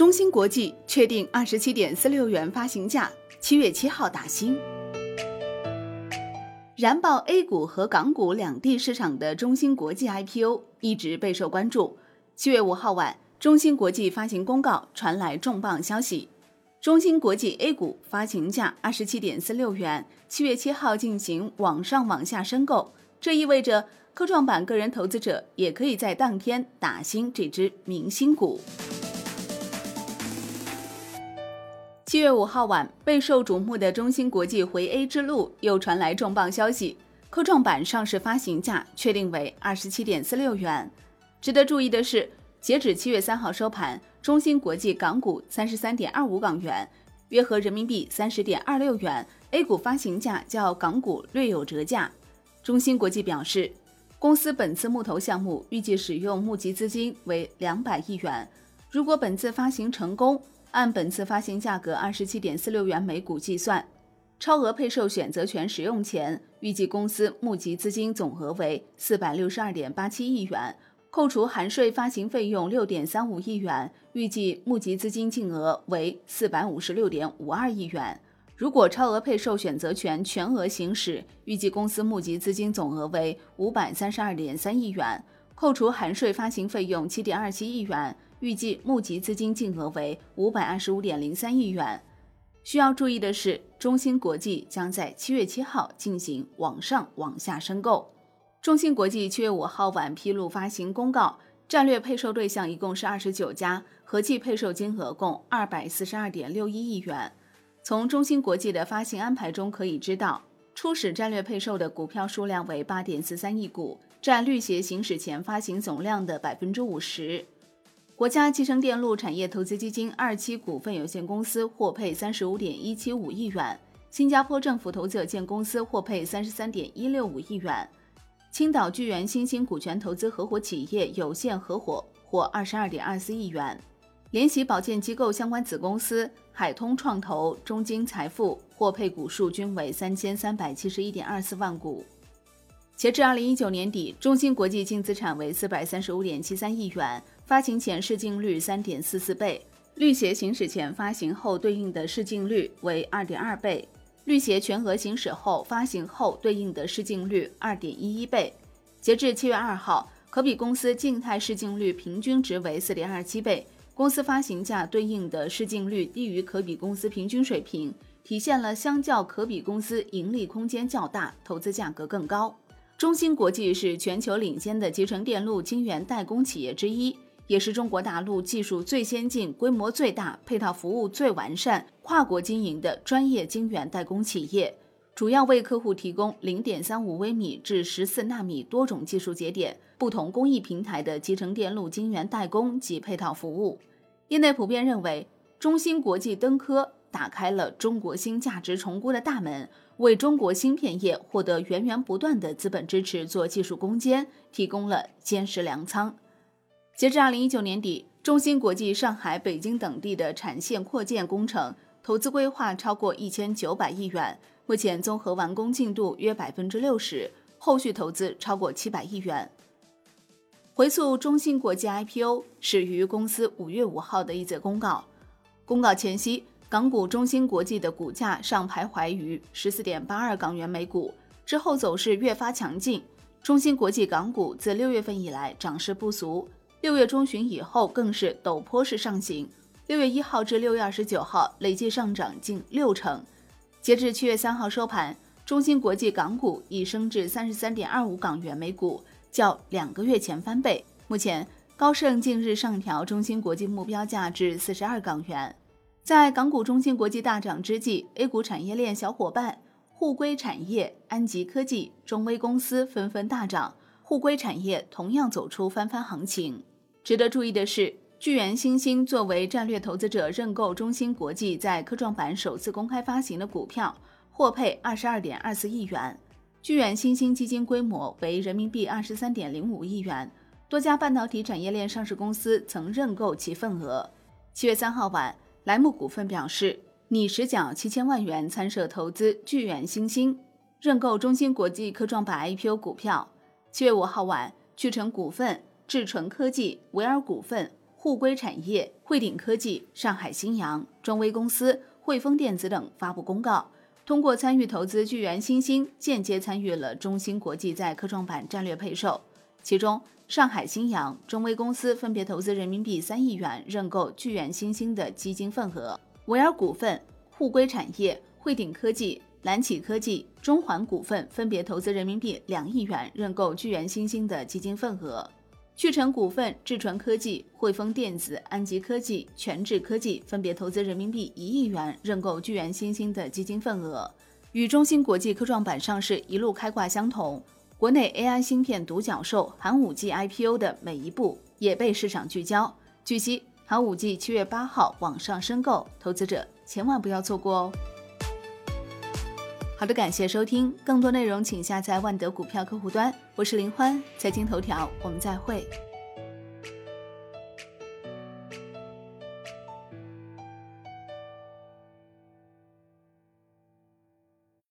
中芯国际确定二十七点四六元发行价，七月七号打新。燃爆 A 股和港股两地市场的中芯国际 IPO 一直备受关注。七月五号晚，中芯国际发行公告，传来重磅消息：中芯国际 A 股发行价二十七点四六元，七月七号进行网上网下申购。这意味着科创板个人投资者也可以在当天打新这只明星股。七月五号晚，备受瞩目的中芯国际回 A 之路又传来重磅消息，科创板上市发行价确定为二十七点四六元。值得注意的是，截止七月三号收盘，中芯国际港股三十三点二五港元，约合人民币三十点二六元，A 股发行价较港股略有折价。中芯国际表示，公司本次募投项目预计使用募集资金为两百亿元，如果本次发行成功。按本次发行价格二十七点四六元每股计算，超额配售选择权使用前，预计公司募集资金总额为四百六十二点八七亿元，扣除含税发行费用六点三五亿元，预计募集资金净额为四百五十六点五二亿元。如果超额配售选择权全额行使，预计公司募集资金总额为五百三十二点三亿元，扣除含税发行费用七点二七亿元。预计募集资金净额为五百二十五点零三亿元。需要注意的是，中芯国际将在七月七号进行网上网下申购。中芯国际七月五号晚披露发行公告，战略配售对象一共是二十九家，合计配售金额共二百四十二点六一亿元。从中芯国际的发行安排中可以知道，初始战略配售的股票数量为八点四三亿股，占绿协行使前发行总量的百分之五十。国家集成电路产业投资基金二期股份有限公司获配三十五点一七五亿元，新加坡政府投资有限公司获配三十三点一六五亿元，青岛聚源新兴股权投资合伙企业有限合伙获二十二点二四亿元，联席保荐机构相关子公司海通创投、中金财富获配股数均为三千三百七十一点二四万股。截至二零一九年底，中芯国际净资产为四百三十五点七三亿元。发行前市净率三点四四倍，绿协行使前发行后对应的市净率为二点二倍，绿协全额行使后发行后对应的市净率二点一一倍。截至七月二号，可比公司静态市净率平均值为四点二七倍，公司发行价对应的市净率低于可比公司平均水平，体现了相较可比公司盈利空间较大，投资价格更高。中芯国际是全球领先的集成电路晶圆代工企业之一。也是中国大陆技术最先进、规模最大、配套服务最完善、跨国经营的专业晶圆代工企业，主要为客户提供零点三五微米至十四纳米多种技术节点、不同工艺平台的集成电路晶圆代工及配套服务。业内普遍认为，中芯国际登科打开了中国新价值重估的大门，为中国芯片业获得源源不断的资本支持做技术攻坚提供了坚实粮仓。截至二零一九年底，中芯国际上海、北京等地的产线扩建工程投资规划超过一千九百亿元，目前综合完工进度约百分之六十，后续投资超过七百亿元。回溯中芯国际 IPO 始于公司五月五号的一则公告，公告前夕，港股中芯国际的股价上徘徊于十四点八二港元每股，之后走势越发强劲。中芯国际港股自六月份以来涨势不俗。六月中旬以后更是陡坡式上行，六月一号至六月二十九号累计上涨近六成。截至七月三号收盘，中芯国际港股已升至三十三点二五港元每股，较两个月前翻倍。目前，高盛近日上调中芯国际目标价至四十二港元。在港股中芯国际大涨之际，A 股产业链小伙伴沪硅产业、安吉科技、中微公司纷纷大涨，沪硅产业同样走出翻番行情。值得注意的是，聚源新兴作为战略投资者认购中芯国际在科创板首次公开发行的股票，获配二十二点二四亿元。聚源新兴基金规模为人民币二十三点零五亿元，多家半导体产业链上市公司曾认购其份额。七月三号晚，莱姆股份表示拟实缴七千万元参涉投资聚源新兴，认购中芯国际科创板 IPO 股票。七月五号晚，聚成股份。智纯科技、维尔股份、沪硅产业、汇顶科技、上海新阳、中微公司、汇丰电子等发布公告，通过参与投资聚源新兴，间接参与了中芯国际在科创板战略配售。其中，上海新阳、中微公司分别投资人民币三亿元认购聚源新兴的基金份额，维尔股份、沪硅产业、汇顶科技、蓝启科技、中环股份分别投资人民币两亿元认购聚源新兴的基金份额。聚成股份、智传科技、汇丰电子、安吉科技、全智科技分别投资人民币一亿元认购聚源新兴的基金份额，与中芯国际科创板上市一路开挂相同。国内 AI 芯片独角兽寒武纪 IPO 的每一步也被市场聚焦。据悉，寒武纪七月八号网上申购，投资者千万不要错过哦。好的，感谢收听，更多内容请下载万德股票客户端。我是林欢，财经头条，我们再会。